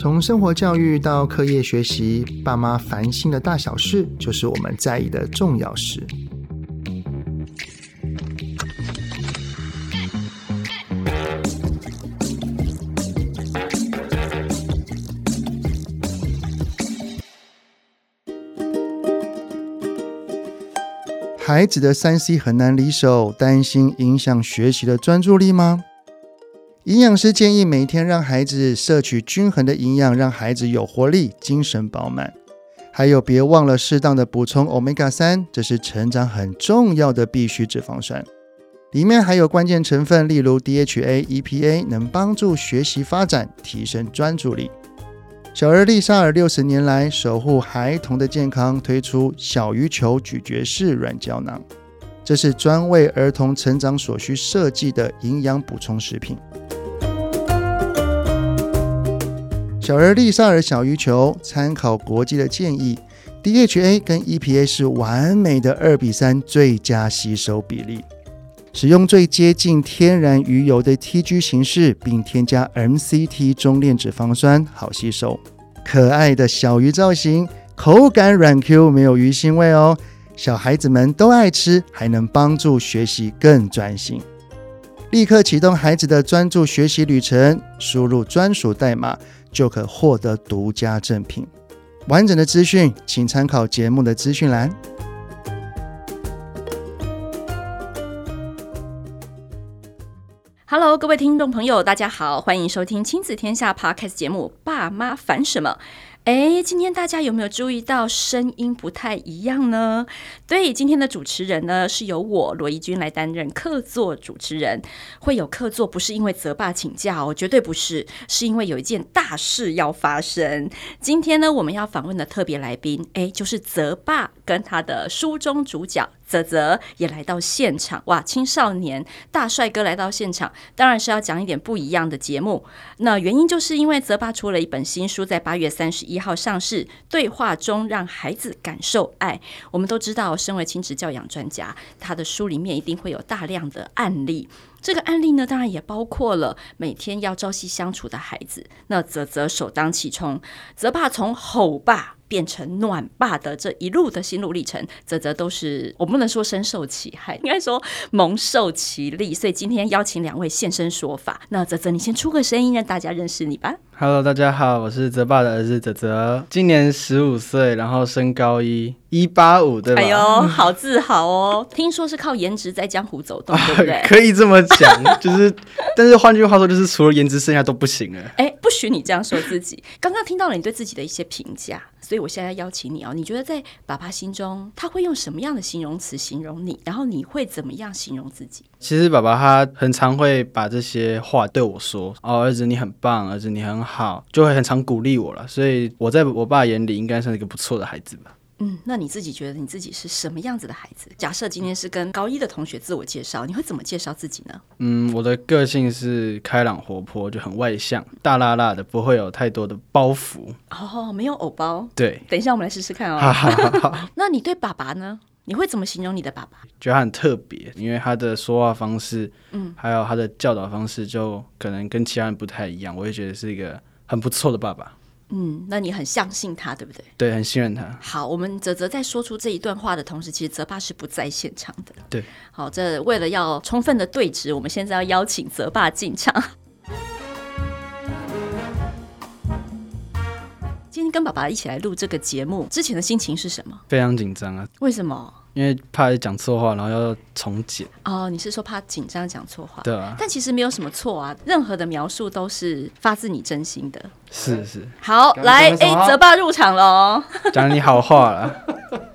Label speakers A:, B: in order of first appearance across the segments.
A: 从生活教育到课业学习，爸妈烦心的大小事，就是我们在意的重要事。孩子的三 C 很难离手，担心影响学习的专注力吗？营养师建议每天让孩子摄取均衡的营养，让孩子有活力、精神饱满。还有，别忘了适当的补充 Omega 三，这是成长很重要的必需脂肪酸。里面还有关键成分，例如 DHA、EPA，能帮助学习发展、提升专注力。小儿丽莎尔六十年来守护孩童的健康，推出小鱼球咀嚼式软胶囊，这是专为儿童成长所需设计的营养补充食品。小儿丽莎儿小鱼球参考国际的建议，DHA 跟 EPA 是完美的二比三最佳吸收比例，使用最接近天然鱼油的 TG 形式，并添加 MCT 中链脂肪酸，好吸收。可爱的小鱼造型，口感软 Q，没有鱼腥味哦，小孩子们都爱吃，还能帮助学习更专心。立刻启动孩子的专注学习旅程，输入专属代码。就可获得独家赠品。完整的资讯，请参考节目的资讯栏。
B: Hello，各位听众朋友，大家好，欢迎收听亲子天下 Podcast 节目《爸妈烦什么》。哎，今天大家有没有注意到声音不太一样呢？对，今天的主持人呢是由我罗怡君来担任客座主持人。会有客座不是因为泽爸请假哦，绝对不是，是因为有一件大事要发生。今天呢，我们要访问的特别来宾，哎，就是泽爸跟他的书中主角。泽泽也来到现场，哇！青少年大帅哥来到现场，当然是要讲一点不一样的节目。那原因就是因为泽爸出了一本新书，在八月三十一号上市，《对话中让孩子感受爱》。我们都知道，身为亲子教养专家，他的书里面一定会有大量的案例。这个案例呢，当然也包括了每天要朝夕相处的孩子。那泽泽首当其冲，泽爸从吼爸。变成暖爸的这一路的心路历程，泽泽都是我不能说深受其害，应该说蒙受其利。所以今天邀请两位现身说法。那泽泽，你先出个声音，让大家认识你吧。
C: Hello，大家好，我是泽爸的儿子泽泽，今年十五岁，然后升高一，一八五，对吧？哎呦，
B: 好自豪哦！听说是靠颜值在江湖走动，对不对？
C: 啊，可以这么讲，就是，但是换句话说，就是除了颜值，剩下都不行了。
B: 哎，不许你这样说自己。刚刚听到了你对自己的一些评价。所以，我现在邀请你哦。你觉得在爸爸心中，他会用什么样的形容词形容你？然后你会怎么样形容自己？
C: 其实，爸爸他很常会把这些话对我说：“哦，儿子你很棒，儿子你很好”，就会很常鼓励我了。所以，我在我爸眼里应该算是一个不错的孩子吧。
B: 嗯，那你自己觉得你自己是什么样子的孩子？假设今天是跟高一的同学自我介绍，你会怎么介绍自己呢？
C: 嗯，我的个性是开朗活泼，就很外向，大辣辣的，不会有太多的包袱。
B: 哦，没有偶包。
C: 对，
B: 等一下我们来试试看哦。那你对爸爸呢？你会怎么形容你的爸爸？
C: 觉得他很特别，因为他的说话方式，嗯，还有他的教导方式，就可能跟其他人不太一样。我也觉得是一个很不错的爸爸。
B: 嗯，那你很相信他，对不对？
C: 对，很信任他。
B: 好，我们泽泽在说出这一段话的同时，其实泽爸是不在现场的。
C: 对，
B: 好，这为了要充分的对质，我们现在要邀请泽爸进场。今天跟爸爸一起来录这个节目，之前的心情是什么？
C: 非常紧张啊！
B: 为什么？
C: 因为怕讲错话，然后要重剪。
B: 哦，你是说怕紧张讲错话？
C: 对啊。
B: 但其实没有什么错啊，任何的描述都是发自你真心的。
C: 是是。
B: 好，来，哎，泽爸入场了，
C: 讲你好话了。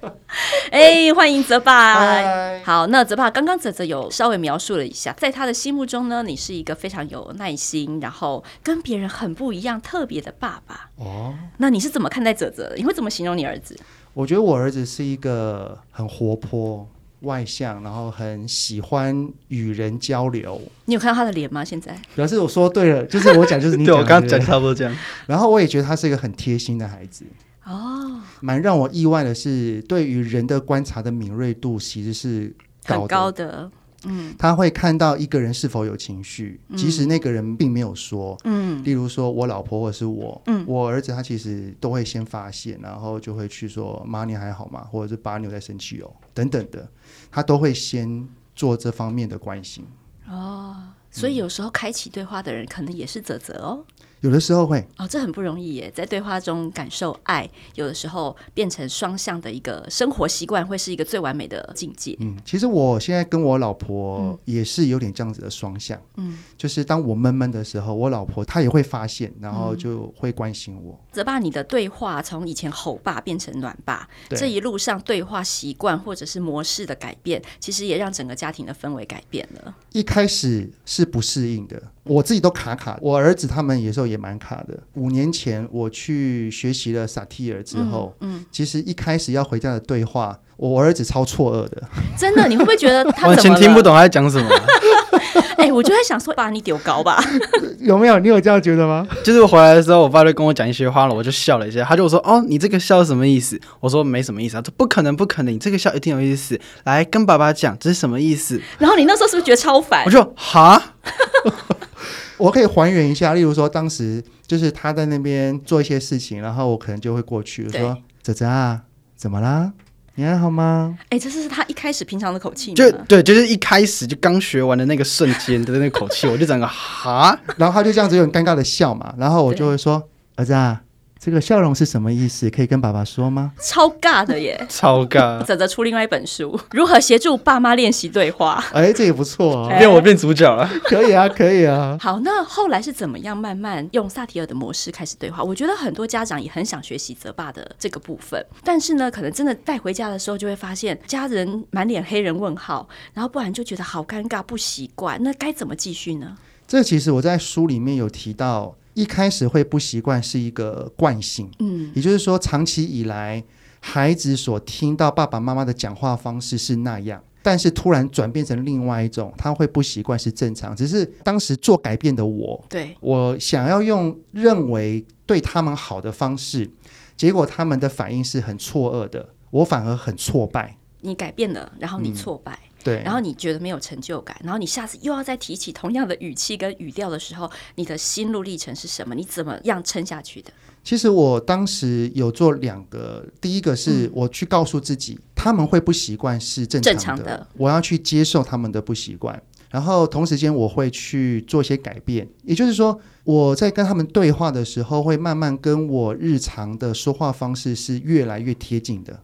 B: 哎，欢迎泽爸。好，那泽爸刚刚泽泽有稍微描述了一下，在他的心目中呢，你是一个非常有耐心，然后跟别人很不一样、特别的爸爸。哦。那你是怎么看待泽泽的？你会怎么形容你儿子？
A: 我觉得我儿子是一个很活泼、外向，然后很喜欢与人交流。
B: 你有看到他的脸吗？现在
A: 表示我说对了，就是我讲就是你 讲。
C: 对，我刚刚讲差不多这样。
A: 然后我也觉得他是一个很贴心的孩子。哦，蛮让我意外的是，对于人的观察的敏锐度其实是高
B: 很高的。嗯，
A: 他会看到一个人是否有情绪，即使那个人并没有说。
B: 嗯，
A: 例如说我老婆或者是我，
B: 嗯，
A: 我儿子他其实都会先发现，然后就会去说：“妈，你还好吗？”或者是“爸，你有在生气哦”等等的，他都会先做这方面的关心。
B: 哦，所以有时候开启对话的人可能也是泽泽哦。
A: 有的时候会
B: 哦，这很不容易耶，在对话中感受爱，有的时候变成双向的一个生活习惯，会是一个最完美的境界。
A: 嗯，其实我现在跟我老婆也是有点这样子的双向，
B: 嗯，
A: 就是当我闷闷的时候，我老婆她也会发现，然后就会关心我。
B: 泽爸，你的对话从以前吼爸变成暖爸，这一路上对话习惯或者是模式的改变，其实也让整个家庭的氛围改变了。
A: 一开始是不适应的，我自己都卡卡，我儿子他们有时候也蛮卡的。五年前我去学习了萨提尔之后，
B: 嗯，嗯，
A: 其实一开始要回家的对话，我儿子超错愕的。
B: 真的，你会不会觉得他
C: 完全听不懂他在讲什么？
B: 哎、欸，我就在想说，把你丢高吧？
A: 有没有？你有这样觉得吗？
C: 就是我回来的时候，我爸就跟我讲一些话了，我就笑了一下。他就说：“哦，你这个笑是什么意思？”我说：“没什么意思。”他说：“不可能，不可能，你这个笑一定有意思。来跟爸爸讲，这是什么意思？”
B: 然后你那时候是不是觉得超烦？
C: 我就哈，
A: 我可以还原一下，例如说，当时就是他在那边做一些事情，然后我可能就会过去说：“泽泽啊，怎么啦？”你还好吗？
B: 哎、欸，这是他一开始平常的口气吗？
C: 就对，就是一开始就刚学完的那个瞬间的那个口气，我就整个哈，
A: 然后他就这样子有很尴尬的笑嘛，然后我就会说：“儿子啊。”这个笑容是什么意思？可以跟爸爸说吗？
B: 超尬的耶，
C: 超尬！
B: 泽泽出另外一本书，如何协助爸妈练习对话？
A: 哎，这也不错啊，
C: 变我变主角了，
A: 可以啊，可以啊。
B: 好，那后来是怎么样慢慢用萨提尔的模式开始对话？我觉得很多家长也很想学习泽爸的这个部分，但是呢，可能真的带回家的时候就会发现家人满脸黑人问号，然后不然就觉得好尴尬，不习惯，那该怎么继续呢？
A: 这其实我在书里面有提到。一开始会不习惯是一个惯性，嗯，也就是说，长期以来孩子所听到爸爸妈妈的讲话方式是那样，但是突然转变成另外一种，他会不习惯是正常。只是当时做改变的我，
B: 对，
A: 我想要用认为对他们好的方式，结果他们的反应是很错愕的，我反而很挫败。
B: 你改变了，然后你挫败。嗯
A: 对，
B: 然后你觉得没有成就感，然后你下次又要再提起同样的语气跟语调的时候，你的心路历程是什么？你怎么样撑下去的？
A: 其实我当时有做两个，第一个是我去告诉自己，嗯、他们会不习惯是正常的，正常的，我要去接受他们的不习惯，然后同时间我会去做一些改变，也就是说我在跟他们对话的时候，会慢慢跟我日常的说话方式是越来越贴近的。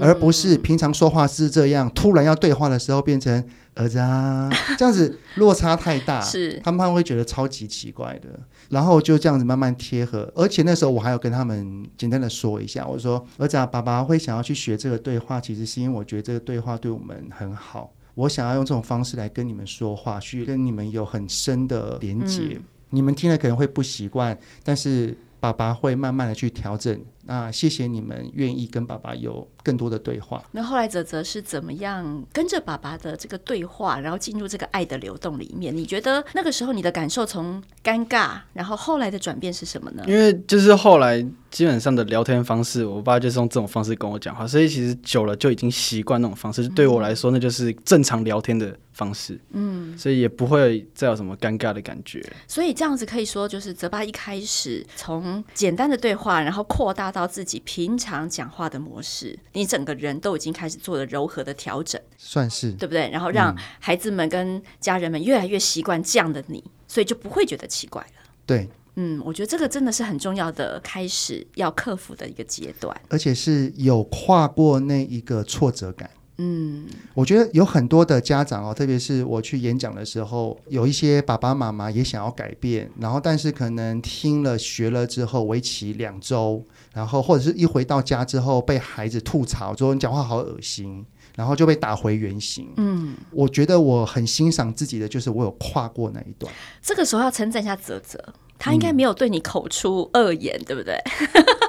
A: 而不是平常说话是这样，突然要对话的时候变成儿子啊，这样子落差太大，
B: 是
A: 他们会觉得超级奇怪的。然后就这样子慢慢贴合，而且那时候我还有跟他们简单的说一下，我说儿子啊，爸爸会想要去学这个对话，其实是因为我觉得这个对话对我们很好，我想要用这种方式来跟你们说话，去跟你们有很深的连接。嗯、你们听了可能会不习惯，但是爸爸会慢慢的去调整。那谢谢你们愿意跟爸爸有更多的对话。
B: 那后来泽泽是怎么样跟着爸爸的这个对话，然后进入这个爱的流动里面？你觉得那个时候你的感受从尴尬，然后后来的转变是什么呢？
C: 因为就是后来基本上的聊天方式，我爸就是用这种方式跟我讲话，所以其实久了就已经习惯那种方式。对我来说，那就是正常聊天的方式。嗯，所以也不会再有什么尴尬的感觉。
B: 所以这样子可以说，就是泽爸一开始从简单的对话，然后扩大到。到自己平常讲话的模式，你整个人都已经开始做了柔和的调整，
A: 算是
B: 对不对？然后让孩子们跟家人们越来越习惯这样的你，所以就不会觉得奇怪了。
A: 对，
B: 嗯，我觉得这个真的是很重要的开始要克服的一个阶段，
A: 而且是有跨过那一个挫折感。
B: 嗯，
A: 我觉得有很多的家长哦，特别是我去演讲的时候，有一些爸爸妈妈也想要改变，然后但是可能听了学了之后，为期两周，然后或者是一回到家之后被孩子吐槽说你讲话好恶心，然后就被打回原形。嗯，我觉得我很欣赏自己的，就是我有跨过那一段。
B: 这个时候要称赞一下泽泽。他应该没有对你口出恶言，嗯、对不对？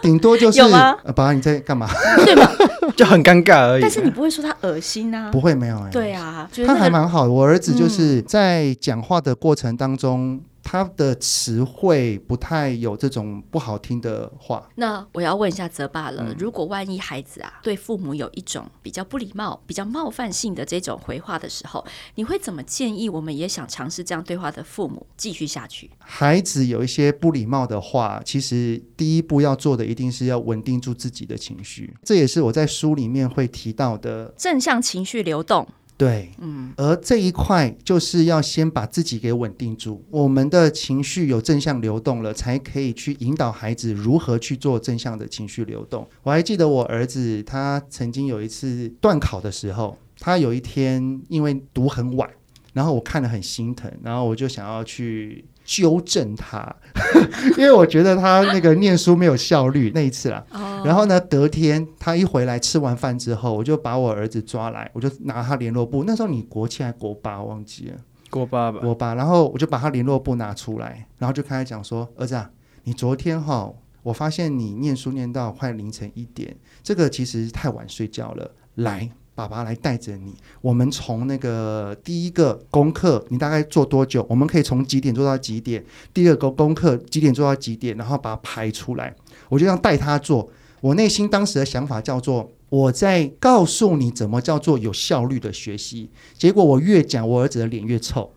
A: 顶多就是
B: 有吗？
A: 爸爸你在干嘛？
B: 对吧？
C: 就很尴尬而已。
B: 但是你不会说他恶心啊？
A: 不会，没有哎。
B: 对啊，
A: 他还蛮好的。我儿子就是在讲话的过程当中，嗯、他的词汇不太有这种不好听的话。
B: 那我要问一下泽爸了，
A: 嗯、
B: 如果万一孩子啊对父母有一种比较不礼貌、比较冒犯性的这种回话的时候，你会怎么建议我们也想尝试这样对话的父母继续下去？
A: 孩子有一些不礼貌的话，其实第一步要做的一定是要稳定住自己的情绪，这也是我在书里面会提到的
B: 正向情绪流动。
A: 对，嗯，而这一块就是要先把自己给稳定住，我们的情绪有正向流动了，才可以去引导孩子如何去做正向的情绪流动。我还记得我儿子，他曾经有一次断考的时候，他有一天因为读很晚，然后我看了很心疼，然后我就想要去。纠正他，因为我觉得他那个念书没有效率那一次啦。Oh. 然后呢，隔天他一回来吃完饭之后，我就把我儿子抓来，我就拿他联络簿。那时候你国七还国八，忘记了。
C: 国八吧。
A: 国八。然后我就把他联络簿拿出来，然后就开始讲说：“儿子啊，你昨天哈，我发现你念书念到快凌晨一点，这个其实太晚睡觉了。来。”爸爸来带着你，我们从那个第一个功课，你大概做多久？我们可以从几点做到几点？第二个功课几点做到几点？然后把它排出来。我就这样带他做。我内心当时的想法叫做，我在告诉你怎么叫做有效率的学习。结果我越讲，我儿子的脸越臭。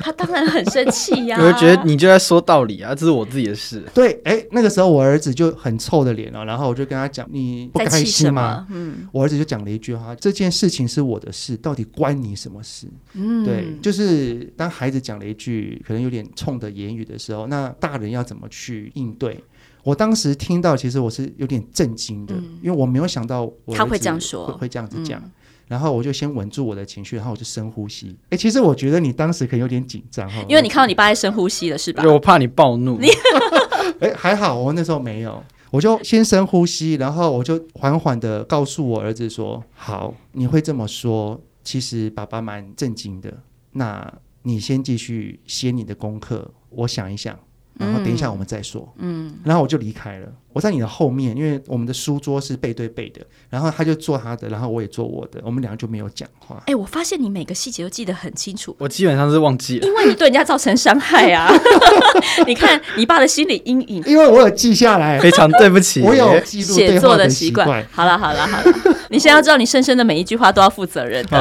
B: 他当然很生气呀、啊！
C: 我就觉得你就在说道理啊，这是我自己的事。
A: 对，哎，那个时候我儿子就很臭的脸了，然后我就跟他讲：“你不开心吗？”嗯，我儿子就讲了一句话：“这件事情是我的事，到底关你什么事？”嗯，对，就是当孩子讲了一句可能有点冲的言语的时候，那大人要怎么去应对？我当时听到，其实我是有点震惊的，嗯、因为我没有想到我
B: 他会这样说，
A: 会这样子讲。嗯然后我就先稳住我的情绪，然后我就深呼吸。哎，其实我觉得你当时可能有点紧张哈，
B: 因为你看到你爸在深呼吸了，是吧？
C: 我怕你暴怒。你
A: 哎，还好我那时候没有，我就先深呼吸，然后我就缓缓的告诉我儿子说：“好，你会这么说，其实爸爸蛮震惊的。那你先继续写你的功课，我想一想。”然后等一下我们再说，嗯，然后我就离开了。我在你的后面，因为我们的书桌是背对背的，然后他就做他的，然后我也做我的，我们两个就没有讲话。
B: 哎、欸，我发现你每个细节都记得很清楚。
C: 我基本上是忘记了，
B: 因为你对人家造成伤害啊。你看你爸的心理阴影，
A: 因为我有记下来，
C: 非常对不起，
A: 我有记录
B: 写作的习惯。好了好了好了，你现在要知道，你深深的每一句话都要负责任的。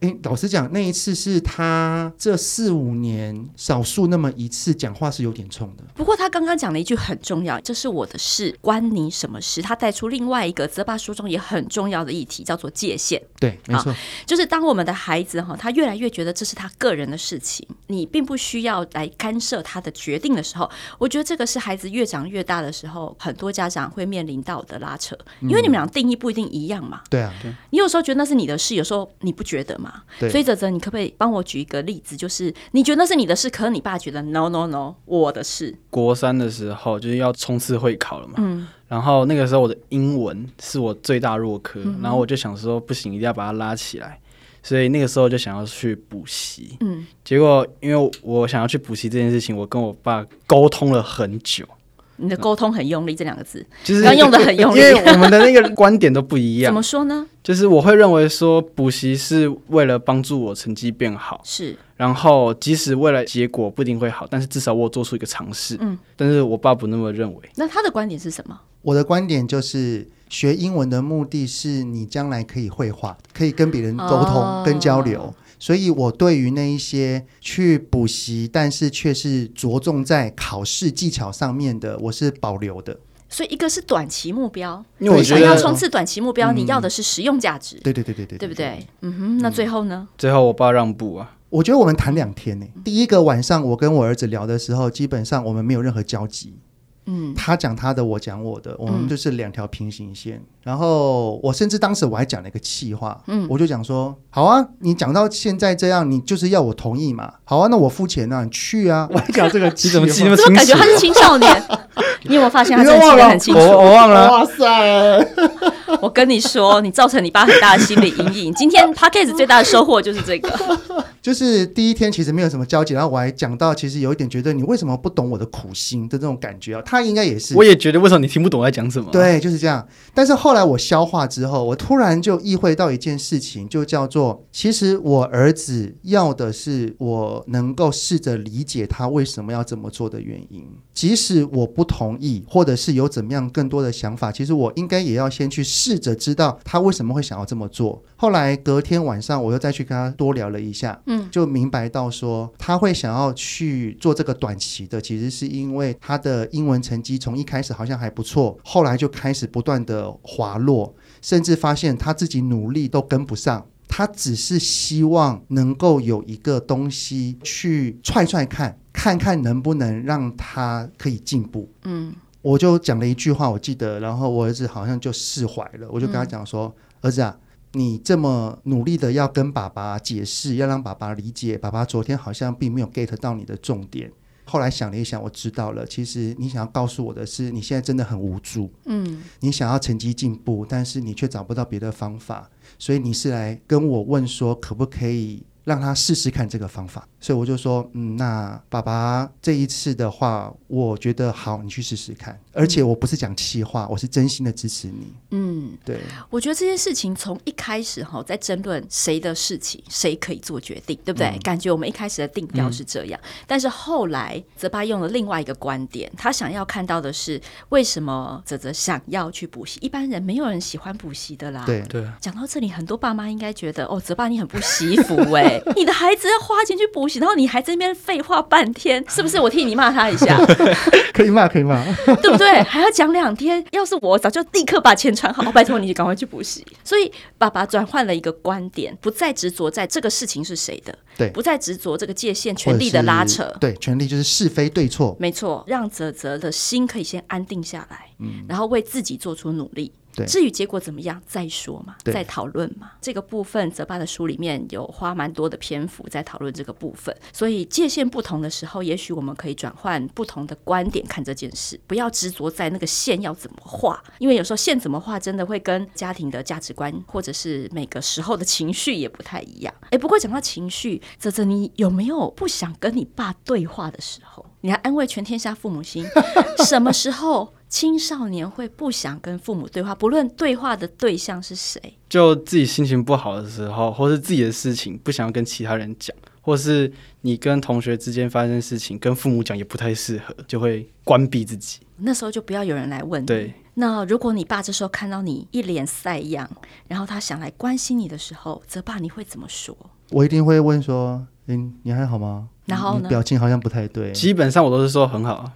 A: 哎，老实讲，那一次是他这四五年少数那么一次讲话是有点冲的。
B: 不过他刚刚讲了一句很重要，这是我的事，关你什么事？他带出另外一个泽爸书中也很重要的议题，叫做界限。
A: 对，没错，
B: 就是当我们的孩子哈，他越来越觉得这是他个人的事情，你并不需要来干涉他的决定的时候，我觉得这个是孩子越长越大的时候，很多家长会面临到的拉扯，因为你们俩定义不一定一样嘛。
A: 对啊，对。
B: 你有时候觉得那是你的事，有时候你不觉得嘛？对。所以泽泽，你可不可以帮我举一个例子？就是你觉得那是你的事，可是你爸觉得 no no no，我的事。
C: 国三的时候就是要冲刺会考了嘛，嗯，然后那个时候我的英文是我最大弱科，嗯，然后我就想说不行，一定要把它拉起来，所以那个时候就想要去补习，嗯，结果因为我想要去补习这件事情，我跟我爸沟通了很久。
B: 你的沟通很用力，这两个字。
C: 就是
B: 要用的很用力，
C: 因为我们的那个观点都不一样。
B: 怎么说呢？
C: 就是我会认为说补习是为了帮助我成绩变好，
B: 是。
C: 然后即使未来结果不一定会好，但是至少我做出一个尝试。嗯。但是我爸不那么认为。
B: 那他的观点是什么？
A: 我的观点就是学英文的目的是你将来可以会话，可以跟别人沟通、哦、跟交流。所以，我对于那一些去补习，但是却是着重在考试技巧上面的，我是保留的。
B: 所以，一个是短期目标，
C: 因为我
B: 想要冲刺短期目标，嗯、你要的是实用价值。
A: 对对对对对，
B: 对不对？嗯哼，那最后呢？
C: 最后，我爸让步啊。
A: 我觉得我们谈两天呢。第一个晚上，我跟我儿子聊的时候，基本上我们没有任何交集。嗯，他讲他的，我讲我的，我们就是两条平行线。嗯、然后我甚至当时我还讲了一个气话，嗯，我就讲说，好啊，你讲到现在这样，你就是要我同意嘛？好啊，那我付钱啊，你去啊！我还讲这个你，
C: 怎么记那么
B: 清楚？感觉他是青少年，你有没有发现他真的记得很清楚？
C: 我我忘了，
A: 哇塞！
B: 我跟你说，你造成你爸很大的心理阴影。今天 Podcast 最大的收获就是这个。
A: 就是第一天其实没有什么交集，然后我还讲到，其实有一点觉得你为什么不懂我的苦心的这种感觉啊，他应该也是。
C: 我也觉得为什么你听不懂我在讲什么？
A: 对，就是这样。但是后来我消化之后，我突然就意会到一件事情，就叫做，其实我儿子要的是我能够试着理解他为什么要这么做的原因，即使我不同意，或者是有怎么样更多的想法，其实我应该也要先去试着知道他为什么会想要这么做。后来隔天晚上，我又再去跟他多聊了一下。嗯，就明白到说他会想要去做这个短期的，其实是因为他的英文成绩从一开始好像还不错，后来就开始不断的滑落，甚至发现他自己努力都跟不上。他只是希望能够有一个东西去踹踹看，看看能不能让他可以进步。嗯，我就讲了一句话，我记得，然后我儿子好像就释怀了。我就跟他讲说：“嗯、儿子啊。”你这么努力的要跟爸爸解释，要让爸爸理解，爸爸昨天好像并没有 get 到你的重点。后来想了一想，我知道了，其实你想要告诉我的是，你现在真的很无助。嗯，你想要成绩进步，但是你却找不到别的方法，所以你是来跟我问说，可不可以让他试试看这个方法？所以我就说，嗯，那爸爸这一次的话，我觉得好，你去试试看。而且我不是讲气话，我是真心的支持你。嗯，对。
B: 我觉得这件事情从一开始哈，在争论谁的事情，谁可以做决定，对不对？嗯、感觉我们一开始的定调是这样，嗯、但是后来泽爸用了另外一个观点，他想要看到的是为什么泽泽想要去补习？一般人没有人喜欢补习的啦。
A: 对对。
B: 讲到这里，很多爸妈应该觉得，哦，泽爸你很不惜福哎，你的孩子要花钱去补习。然后你还在那边废话半天，是不是？我替你骂他一下，
A: 可以骂，可以骂，
B: 对不对？还要讲两天。要是我，早就立刻把钱传好，拜托你赶快去补习。所以爸爸转换了一个观点，不再执着在这个事情是谁的，
A: 对，
B: 不再执着这个界限、权力的拉扯，
A: 对，权力就是是非对错，
B: 没错，让泽泽的心可以先安定下来，嗯，然后为自己做出努力。
A: 对
B: 至于结果怎么样，再说嘛，再讨论嘛。这个部分，泽爸的书里面有花蛮多的篇幅在讨论这个部分。所以界限不同的时候，也许我们可以转换不同的观点看这件事，不要执着在那个线要怎么画，因为有时候线怎么画，真的会跟家庭的价值观或者是每个时候的情绪也不太一样。哎，不过讲到情绪，泽泽，你有没有不想跟你爸对话的时候？你还安慰全天下父母心，什么时候？青少年会不想跟父母对话，不论对话的对象是谁，
C: 就自己心情不好的时候，或是自己的事情不想要跟其他人讲，或是你跟同学之间发生事情，跟父母讲也不太适合，就会关闭自己。
B: 那时候就不要有人来问。
C: 对。
B: 那如果你爸这时候看到你一脸赛样，然后他想来关心你的时候，泽爸你会怎么说？
A: 我一定会问说：“嗯，你还好吗？”
B: 然后呢？
A: 表情好像不太对。
C: 基本上我都是说很好。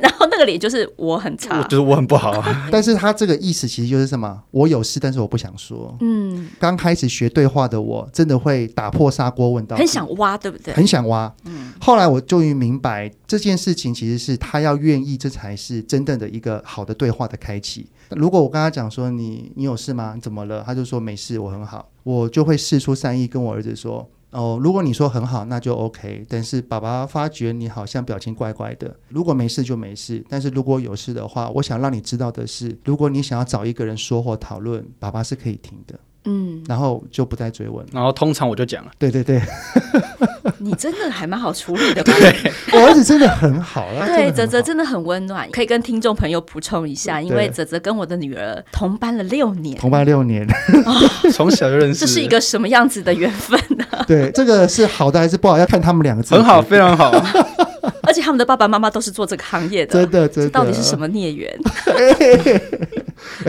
B: 然后那个脸就是我很差，
C: 就是我很不好。
A: 但是他这个意思其实就是什么？我有事，但是我不想说。嗯，刚开始学对话的我，真的会打破砂锅问到底，
B: 很想挖，对不对？
A: 很想挖。嗯，后来我终于明白这件事情其实是他要愿意，这才是真正的一个好的对话的开启。如果我跟他讲说，你你有事吗？你怎么了？他就说没事，我很好。我就会试出善意跟我儿子说。哦，如果你说很好，那就 OK。但是爸爸发觉你好像表情怪怪的。如果没事就没事，但是如果有事的话，我想让你知道的是，如果你想要找一个人说或讨论，爸爸是可以听的。嗯，然后就不再追问。
C: 然后通常我就讲了，
A: 对对对，
B: 你真的还蛮好处理的吧？
A: 对，我儿子真的很好了。
B: 对，泽泽真的很温暖，可以跟听众朋友补充一下，因为泽泽跟我的女儿同班了六年，
A: 同班六年，
C: 从小就认识，
B: 这是一个什么样子的缘分呢？
A: 对，这个是好的还是不好？要看他们两个字。
C: 很好，非常好。
B: 而且他们的爸爸妈妈都是做这个行业的，
A: 真的，真的，
B: 这到底是什么孽缘？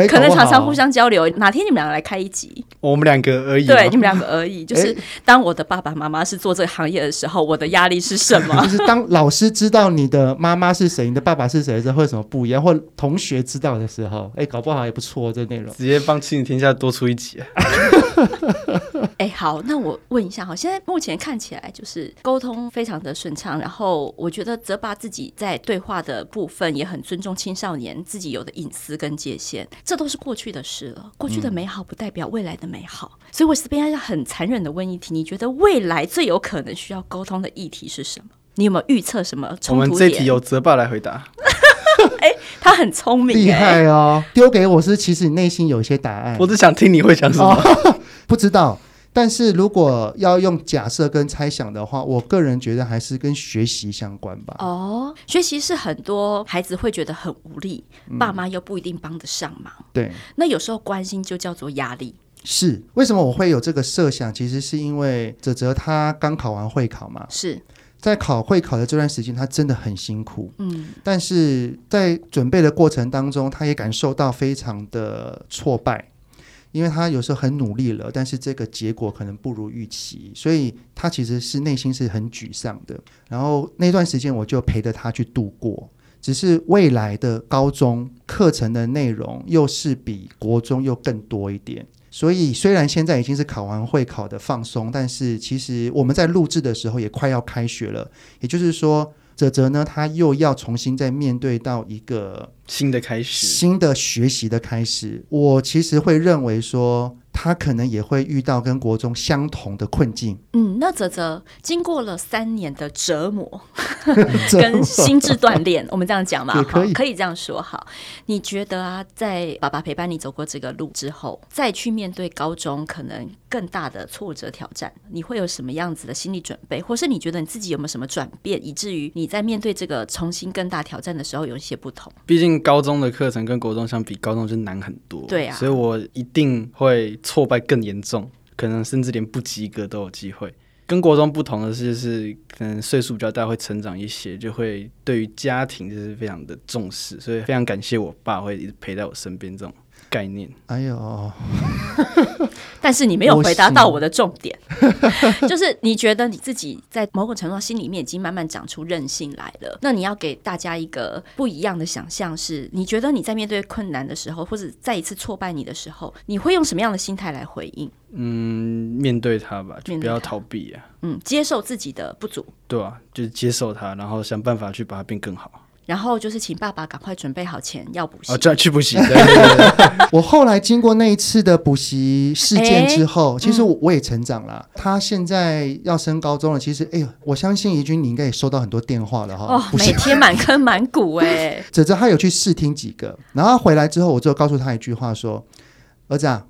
B: 可能常常互相交流。哪天你们两个来开一集？
C: 我们两个而已。
B: 对，你们两个而已。就是当我的爸爸妈妈是做这个行业的时候，我的压力是什么？
A: 就是当老师知道你的妈妈是谁，你的爸爸是谁的时候，会有什么不一样？或同学知道的时候，哎，搞不好也不错。这内容
C: 直接帮亲子天下多出一集。
B: 哎，好，那我问一下哈，现在目前看起来就是沟通非常的顺畅，然后我觉得泽爸自己在对话的部分也很尊重青少年自己有的隐私跟界限，这都是过去的事了。过去的美好不代表未来的美好，嗯、所以我这边要很残忍的问一题：你觉得未来最有可能需要沟通的议题是什么？你有没有预测什么冲突点？
C: 我们这题由泽爸来回答。
B: 哎，他很聪明，
A: 厉害哦！丢给我是，其实你内心有一些答案。
C: 我只想听你会讲什么。
A: 哦、不知道。但是如果要用假设跟猜想的话，我个人觉得还是跟学习相关吧。
B: 哦，学习是很多孩子会觉得很无力，
A: 嗯、
B: 爸妈又不一定帮得上忙。
A: 对，
B: 那有时候关心就叫做压力。
A: 是，为什么我会有这个设想？其实是因为泽泽他刚考完会考嘛，
B: 是
A: 在考会考的这段时间，他真的很辛苦。
B: 嗯，
A: 但是在准备的过程当中，他也感受到非常的挫败。因为他有时候很努力了，但是这个结果可能不如预期，所以他其实是内心是很沮丧的。然后那段时间我就陪着他去度过，只是未来的高中课程的内容又是比国中又更多一点。所以虽然现在已经是考完会考的放松，但是其实我们在录制的时候也快要开学了，也就是说。泽泽呢，他又要重新再面对到一个
C: 新的开始，
A: 新的学习的开始。我其实会认为说。他可能也会遇到跟国中相同的困境。
B: 嗯，那泽泽经过了三年的折磨 跟心智锻炼，我们这样讲嘛，
A: 可以
B: 可以这样说。好，你觉得啊，在爸爸陪伴你走过这个路之后，再去面对高中可能更大的挫折挑战，你会有什么样子的心理准备？或是你觉得你自己有没有什么转变，以至于你在面对这个重新更大挑战的时候有一些不同？
C: 毕竟高中的课程跟国中相比，高中就难很多。
B: 对啊，
C: 所以我一定会。挫败更严重，可能甚至连不及格都有机会。跟国中不同的是，是可能岁数比较大，会成长一些，就会对于家庭就是非常的重视，所以非常感谢我爸会一直陪在我身边这种概念。
A: 哎呦，
B: 但是你没有回答到我的重点，就是你觉得你自己在某种程度上心里面已经慢慢长出韧性来了。那你要给大家一个不一样的想象，是你觉得你在面对困难的时候，或者再一次挫败你的时候，你会用什么样的心态来回应？
C: 嗯，面对它吧，就不要逃避啊。
B: 嗯，接受自己的不足，
C: 对啊，就是接受它，然后想办法去把它变更好。
B: 然后就是请爸爸赶快准备好钱要补习，
C: 哦，再去补习。对对对
A: 我后来经过那一次的补习事件之后，其实我我也成长了。他现在要升高中了，其实哎呦，我相信怡君你应该也收到很多电话了哈。
B: 哦，每天满坑满谷哎。
A: 哲哲他有去试听几个，然后回来之后，我就告诉他一句话说：“儿子啊，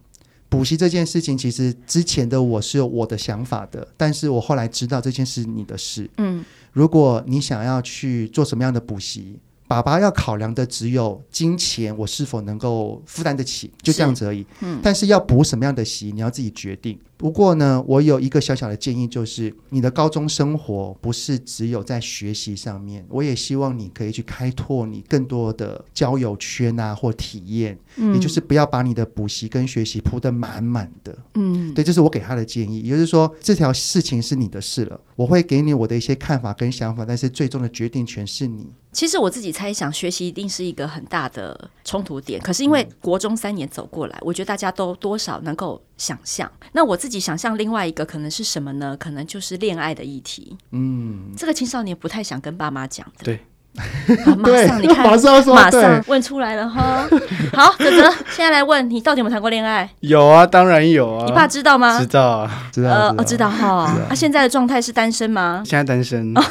A: 补习这件事情，其实之前的我是有我的想法的，但是我后来知道这件事你的事。嗯。”如果你想要去做什么样的补习，爸爸要考量的只有金钱，我是否能够负担得起，就这样子而已。嗯，但是要补什么样的习，你要自己决定。不过呢，我有一个小小的建议，就是你的高中生活不是只有在学习上面，我也希望你可以去开拓你更多的交友圈啊，或体验。嗯，也就是不要把你的补习跟学习铺得满满的。嗯，对，这是我给他的建议。也就是说，这条事情是你的事了，我会给你我的一些看法跟想法，但是最终的决定权是你。
B: 其实我自己猜想，学习一定是一个很大的冲突点。可是因为国中三年走过来，我觉得大家都多少能够想象。那我自己想象另外一个可能是什么呢？可能就是恋爱的议题。嗯，这个青少年不太想跟爸妈讲的。
C: 对，
B: 马上你看，马上马上问出来了哈。好，泽泽，现在来问你，到底有没有谈过恋爱？
C: 有啊，当然有啊。
B: 你爸知道吗？
C: 知道啊，
A: 知道。
B: 呃，知道哈。他现在的状态是单身吗？
C: 现在单身。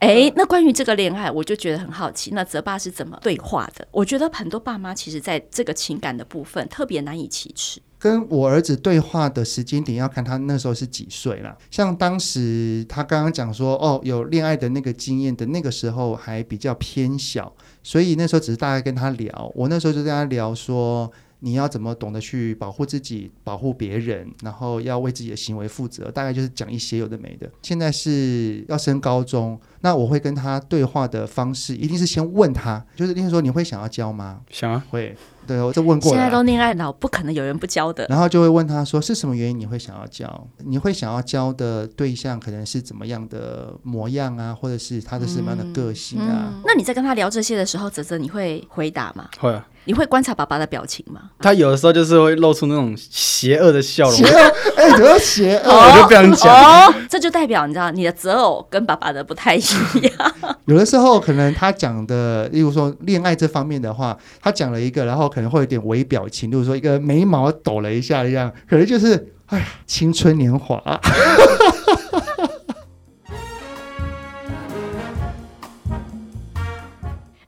B: 哎，那关于这个恋爱，我就觉得很好奇。那泽爸是怎么对话的？我觉得很多爸妈其实在这个情感的部分特别难以启齿。
A: 跟我儿子对话的时间点要看他那时候是几岁了。像当时他刚刚讲说，哦，有恋爱的那个经验的那个时候还比较偏小，所以那时候只是大概跟他聊。我那时候就跟他聊说。你要怎么懂得去保护自己、保护别人，然后要为自己的行为负责，大概就是讲一些有的没的。现在是要升高中，那我会跟他对话的方式，一定是先问他，就是例如说，你会想要教吗？
C: 想啊，
A: 会。对，我就问过了。
B: 现在都恋爱脑，不可能有人不教的。
A: 然后就会问他说：“是什么原因你会想要教？你会想要教的对象可能是怎么样的模样啊，或者是他的什么样的个性啊？”
B: 嗯嗯、那你在跟他聊这些的时候，泽泽你会回答吗？
C: 会啊。
B: 你会观察爸爸的表情吗？
C: 他有的时候就是会露出那种邪恶的笑容。
A: 邪恶？哎，怎么邪恶？
C: 我就不想讲。
B: 哦，这就代表你知道，你的择偶跟爸爸的不太一样。
A: 有的时候可能他讲的，例如说恋爱这方面的话，他讲了一个，然后可能会有点微表情，例如说一个眉毛抖了一下一样，可能就是哎呀，青春年华。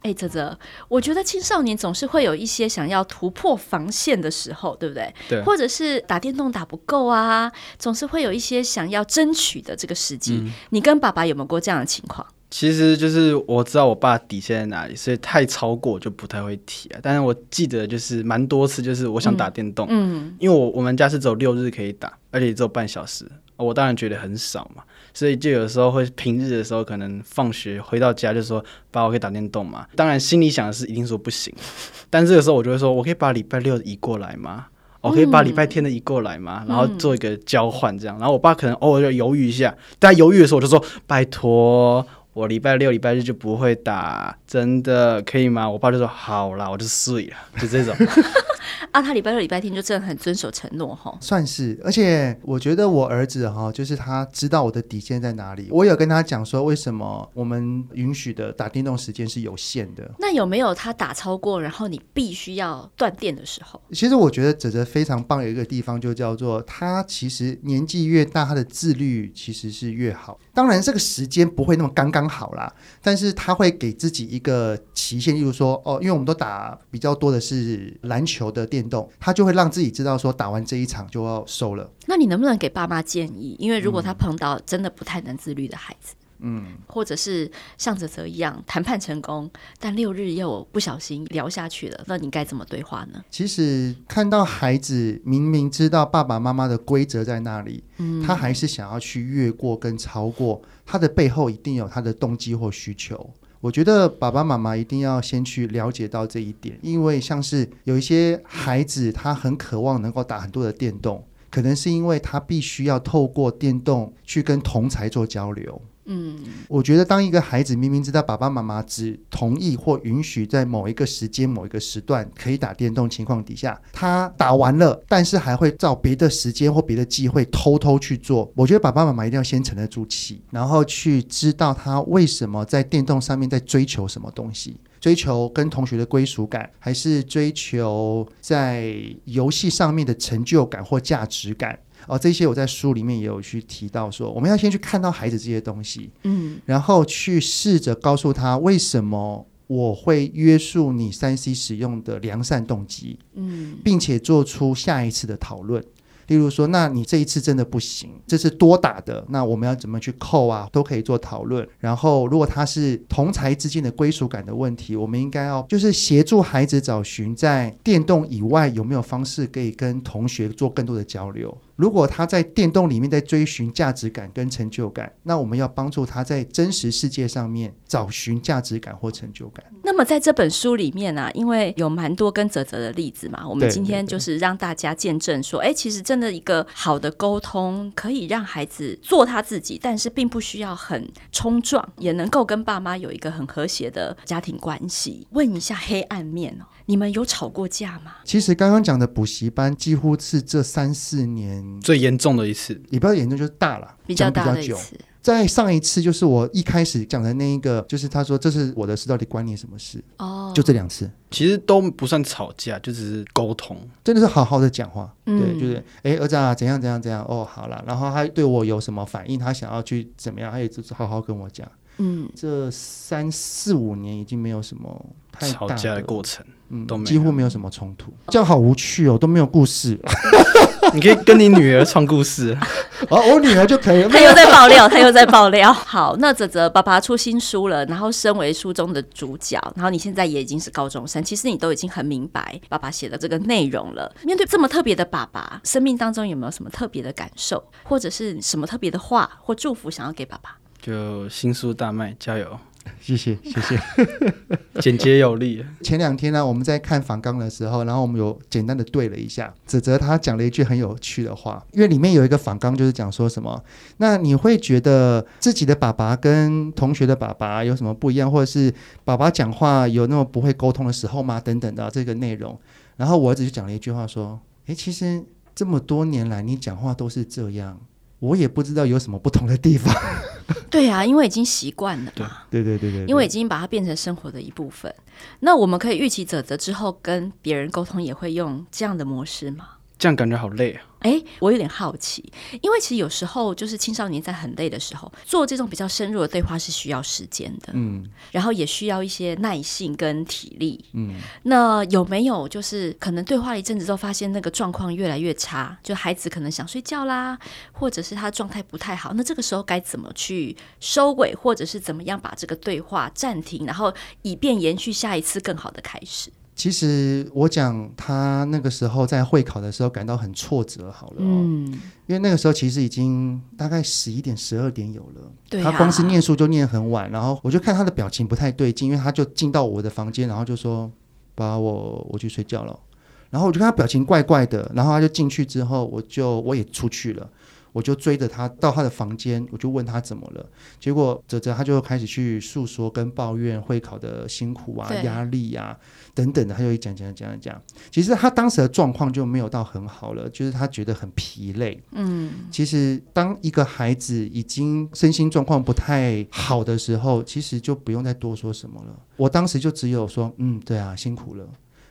B: 哎，泽泽，我觉得青少年总是会有一些想要突破防线的时候，对不对？
C: 对。
B: 或者是打电动打不够啊，总是会有一些想要争取的这个时机。嗯、你跟爸爸有没有过这样的情况？
C: 其实就是我知道我爸底线在哪里，所以太超过就不太会提啊。但是我记得就是蛮多次，就是我想打电动，嗯，嗯因为我我们家是只有六日可以打，而且只有半小时，我当然觉得很少嘛。所以就有时候会平日的时候，可能放学回到家就说：“爸，我可以打电动嘛？”当然心里想的是一定说不行，但这个时候我就会说：“我可以把礼拜六移过来吗？我可以把礼拜天的移过来吗？”然后做一个交换这样。然后我爸可能偶尔就犹豫一下，在犹豫的时候我就说：“拜托，我礼拜六、礼拜日就不会打，真的可以吗？”我爸就说：“好啦，我就睡了。”就这种。
B: 啊，他礼拜六、礼拜天就真的很遵守承诺哈，
A: 算是。而且我觉得我儿子哈，就是他知道我的底线在哪里。我有跟他讲说，为什么我们允许的打电动时间是有限的。
B: 那有没有他打超过，然后你必须要断电的时候？
A: 其实我觉得哲哲非常棒的一个地方，就叫做他其实年纪越大，他的自律其实是越好。当然，这个时间不会那么刚刚好啦，但是他会给自己一个期限，例如说哦，因为我们都打比较多的是篮球的电动，他就会让自己知道说打完这一场就要收了。
B: 那你能不能给爸妈建议？因为如果他碰到真的不太能自律的孩子，或者是像泽泽一样谈判成功，但六日又不小心聊下去了，那你该怎么对话呢？
A: 其实看到孩子明明知道爸爸妈妈的规则在那里，嗯，他还是想要去越过跟超过，他的背后一定有他的动机或需求。我觉得爸爸妈妈一定要先去了解到这一点，因为像是有一些孩子，他很渴望能够打很多的电动，可能是因为他必须要透过电动去跟同才做交流。嗯，我觉得当一个孩子明明知道爸爸妈妈只同意或允许在某一个时间、某一个时段可以打电动情况底下，他打完了，但是还会照别的时间或别的机会偷偷去做。我觉得爸爸妈妈一定要先沉得住气，然后去知道他为什么在电动上面在追求什么东西，追求跟同学的归属感，还是追求在游戏上面的成就感或价值感。哦，这些我在书里面也有去提到说，我们要先去看到孩子这些东西，嗯，然后去试着告诉他为什么我会约束你三 C 使用的良善动机，嗯，并且做出下一次的讨论。例如说，那你这一次真的不行，这是多打的，那我们要怎么去扣啊？都可以做讨论。然后，如果他是同才之间的归属感的问题，我们应该要就是协助孩子找寻在电动以外有没有方式可以跟同学做更多的交流。如果他在电动里面在追寻价值感跟成就感，那我们要帮助他在真实世界上面找寻价值感或成就感。
B: 那么在这本书里面呢、啊，因为有蛮多跟泽泽的例子嘛，我们今天就是让大家见证说，哎，其实真的一个好的沟通可以让孩子做他自己，但是并不需要很冲撞，也能够跟爸妈有一个很和谐的家庭关系。问一下黑暗面哦。你们有吵过架吗？
A: 其实刚刚讲的补习班几乎是这三四年
C: 最严重的一次，
A: 也不要严重，就是大了，
B: 比较大的
A: 一次。在上一次就是我一开始讲的那一个，就是他说这是我的事，到底关你什么事？哦，就这两次，
C: 其实都不算吵架，就只是沟通，
A: 真的是好好的讲话。嗯、对，就是哎，儿子啊，怎样怎样怎样？哦，好了，然后他对我有什么反应？他想要去怎么样？他也就是好好跟我讲。嗯，这三四五年已经没有什么太
C: 吵架的过程。
A: 嗯，都几乎没有什么冲突，这样好无趣哦，都没有故事。
C: 你可以跟你女儿创故事
A: 哦，我女儿就可以了。
B: 他又在爆料，他又在爆料。好，那泽泽爸爸出新书了，然后身为书中的主角，然后你现在也已经是高中生，其实你都已经很明白爸爸写的这个内容了。面对这么特别的爸爸，生命当中有没有什么特别的感受，或者是什么特别的话或祝福想要给爸爸？
C: 就新书大卖，加油！
A: 谢 谢谢谢，
C: 简洁有力。
A: 前两天呢，我们在看访纲的时候，然后我们有简单的对了一下。泽泽他讲了一句很有趣的话，因为里面有一个访纲就是讲说什么，那你会觉得自己的爸爸跟同学的爸爸有什么不一样，或者是爸爸讲话有那么不会沟通的时候吗？等等的这个内容。然后我儿子就讲了一句话说：“诶，其实这么多年来你讲话都是这样。”我也不知道有什么不同的地方。
B: 对啊，因为已经习惯了嘛。
A: 对对对对，对，
B: 因为已经把它变成生活的一部分。那我们可以预期泽泽之后跟别人沟通也会用这样的模式吗？
C: 这样感觉好累啊。
B: 哎，我有点好奇，因为其实有时候就是青少年在很累的时候做这种比较深入的对话是需要时间的，嗯，然后也需要一些耐性跟体力，嗯。那有没有就是可能对话了一阵子之后，发现那个状况越来越差，就孩子可能想睡觉啦，或者是他状态不太好，那这个时候该怎么去收尾，或者是怎么样把这个对话暂停，然后以便延续下一次更好的开始？
A: 其实我讲他那个时候在会考的时候感到很挫折，好了，嗯，因为那个时候其实已经大概十一点、十二点有了，对啊，他光是念书就念很晚，然后我就看他的表情不太对劲，因为他就进到我的房间，然后就说：“把，我我去睡觉了。”然后我就看他表情怪怪的，然后他就进去之后，我就我也出去了。我就追着他到他的房间，我就问他怎么了，结果泽泽他就开始去诉说跟抱怨会考的辛苦啊、压力啊等等的，他就一讲讲讲讲。其实他当时的状况就没有到很好了，就是他觉得很疲累。嗯，其实当一个孩子已经身心状况不太好的时候，其实就不用再多说什么了。我当时就只有说，嗯，对啊，辛苦了，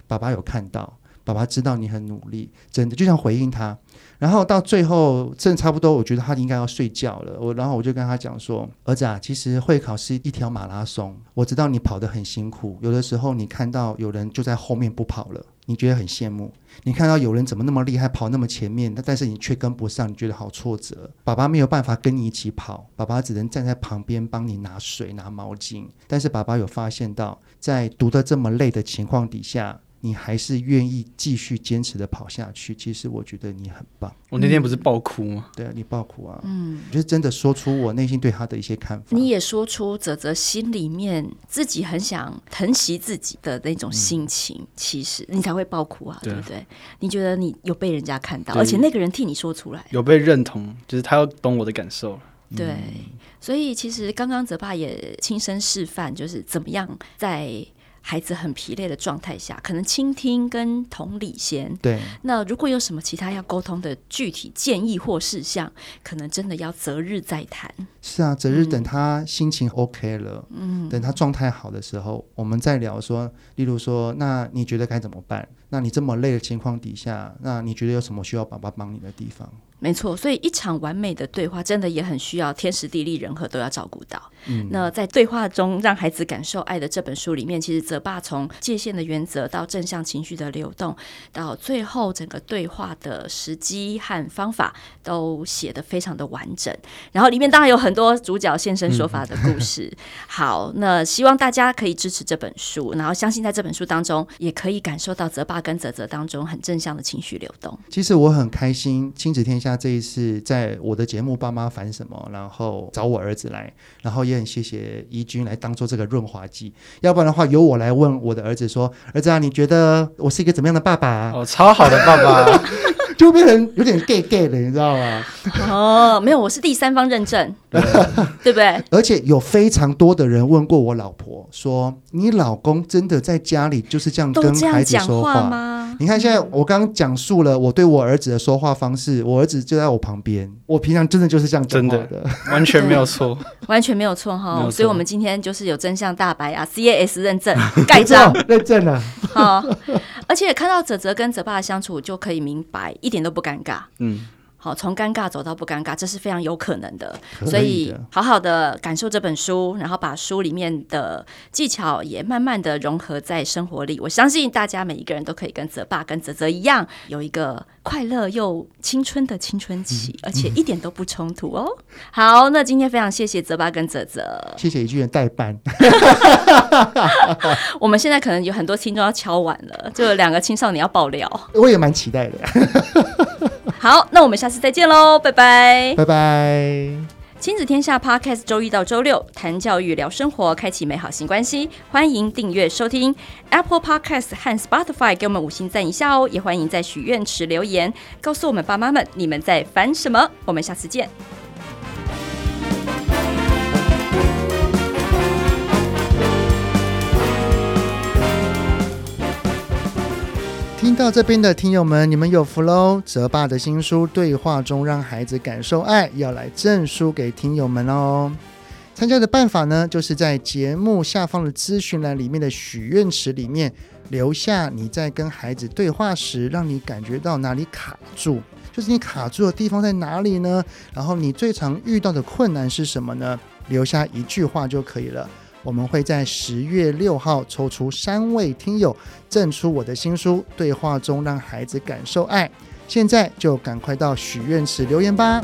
A: 爸爸有看到。爸爸知道你很努力，真的就想回应他。然后到最后，真的差不多，我觉得他应该要睡觉了。我然后我就跟他讲说：“儿子啊，其实会考是一条马拉松，我知道你跑得很辛苦。有的时候你看到有人就在后面不跑了，你觉得很羡慕；你看到有人怎么那么厉害，跑那么前面，但是你却跟不上，你觉得好挫折。爸爸没有办法跟你一起跑，爸爸只能站在旁边帮你拿水、拿毛巾。但是爸爸有发现到，在读得这么累的情况底下。”你还是愿意继续坚持的跑下去，其实我觉得你很棒。
C: 我那天不是爆哭吗？
A: 对啊，你爆哭啊。嗯，就是真的说出我内心对他的一些看法。
B: 你也说出泽泽心里面自己很想疼惜自己的那种心情，嗯、其实你才会爆哭啊，对，对不对？你觉得你有被人家看到，而且那个人替你说出来，
C: 有被认同，就是他要懂我的感受。
B: 对，嗯、所以其实刚刚泽爸也亲身示范，就是怎么样在。孩子很疲累的状态下，可能倾听跟同理先。
A: 对。
B: 那如果有什么其他要沟通的具体建议或事项，可能真的要择日再谈。
A: 是啊，择日等他心情 OK 了，嗯，等他状态好的时候，我们再聊说，例如说，那你觉得该怎么办？那你这么累的情况底下，那你觉得有什么需要爸爸帮你的地方？
B: 没错，所以一场完美的对话，真的也很需要天时地利人和都要照顾到。嗯，那在对话中让孩子感受爱的这本书里面，其实泽爸从界限的原则到正向情绪的流动，到最后整个对话的时机和方法都写得非常的完整。然后里面当然有很多主角现身说法的故事。嗯、好，那希望大家可以支持这本书，然后相信在这本书当中也可以感受到泽爸跟泽泽当中很正向的情绪流动。
A: 其实我很开心，亲子天下。这一次在我的节目《爸妈烦什么》，然后找我儿子来，然后也很谢谢怡君来当做这个润滑剂。要不然的话，由我来问我的儿子说：“儿子啊，你觉得我是一个怎么样的爸爸？”
C: 哦，超好的爸爸，
A: 就变成有点 gay gay 的，你知道吗？
B: 哦，没有，我是第三方认证，对不对？
A: 而且有非常多的人问过我老婆说：“你老公真的在家里就是这样跟孩子说话吗？”你看，现在我刚刚讲述了我对我儿子的说话方式，我儿子就在我旁边，我平常真的就是这样讲话的，
C: 的，完全没有错，
B: 完全没有错哈。所以，我们今天就是有真相大白啊，CAS 认证 盖章
A: 认证了。
B: 好，而且看到泽泽跟泽爸的相处，就可以明白一点都不尴尬。嗯。好，从尴尬走到不尴尬，这是非常有可能的。的所以，好好的感受这本书，然后把书里面的技巧也慢慢的融合在生活里。我相信大家每一个人都可以跟泽爸、跟泽泽一样，有一个快乐又青春的青春期，嗯、而且一点都不冲突哦。嗯、好，那今天非常谢谢泽爸跟泽泽，
A: 谢谢一句人代班。
B: 我们现在可能有很多听众要敲碗了，就两个青少年要爆料，
A: 我也蛮期待的。
B: 好，那我们下次再见喽，拜拜，
A: 拜拜。
B: 亲子天下 Podcast 周一到周六谈教育、聊生活，开启美好新关系。欢迎订阅收听 Apple Podcast 和 Spotify，给我们五星赞一下哦。也欢迎在许愿池留言，告诉我们爸妈们你们在烦什么。我们下次见。
A: 听到这边的听友们，你们有福喽！泽爸的新书《对话中让孩子感受爱》要来赠书给听友们哦。参加的办法呢，就是在节目下方的资讯栏里面的许愿池里面留下你在跟孩子对话时，让你感觉到哪里卡住，就是你卡住的地方在哪里呢？然后你最常遇到的困难是什么呢？留下一句话就可以了。我们会在十月六号抽出三位听友，赠出我的新书《对话中让孩子感受爱》。现在就赶快到许愿池留言吧。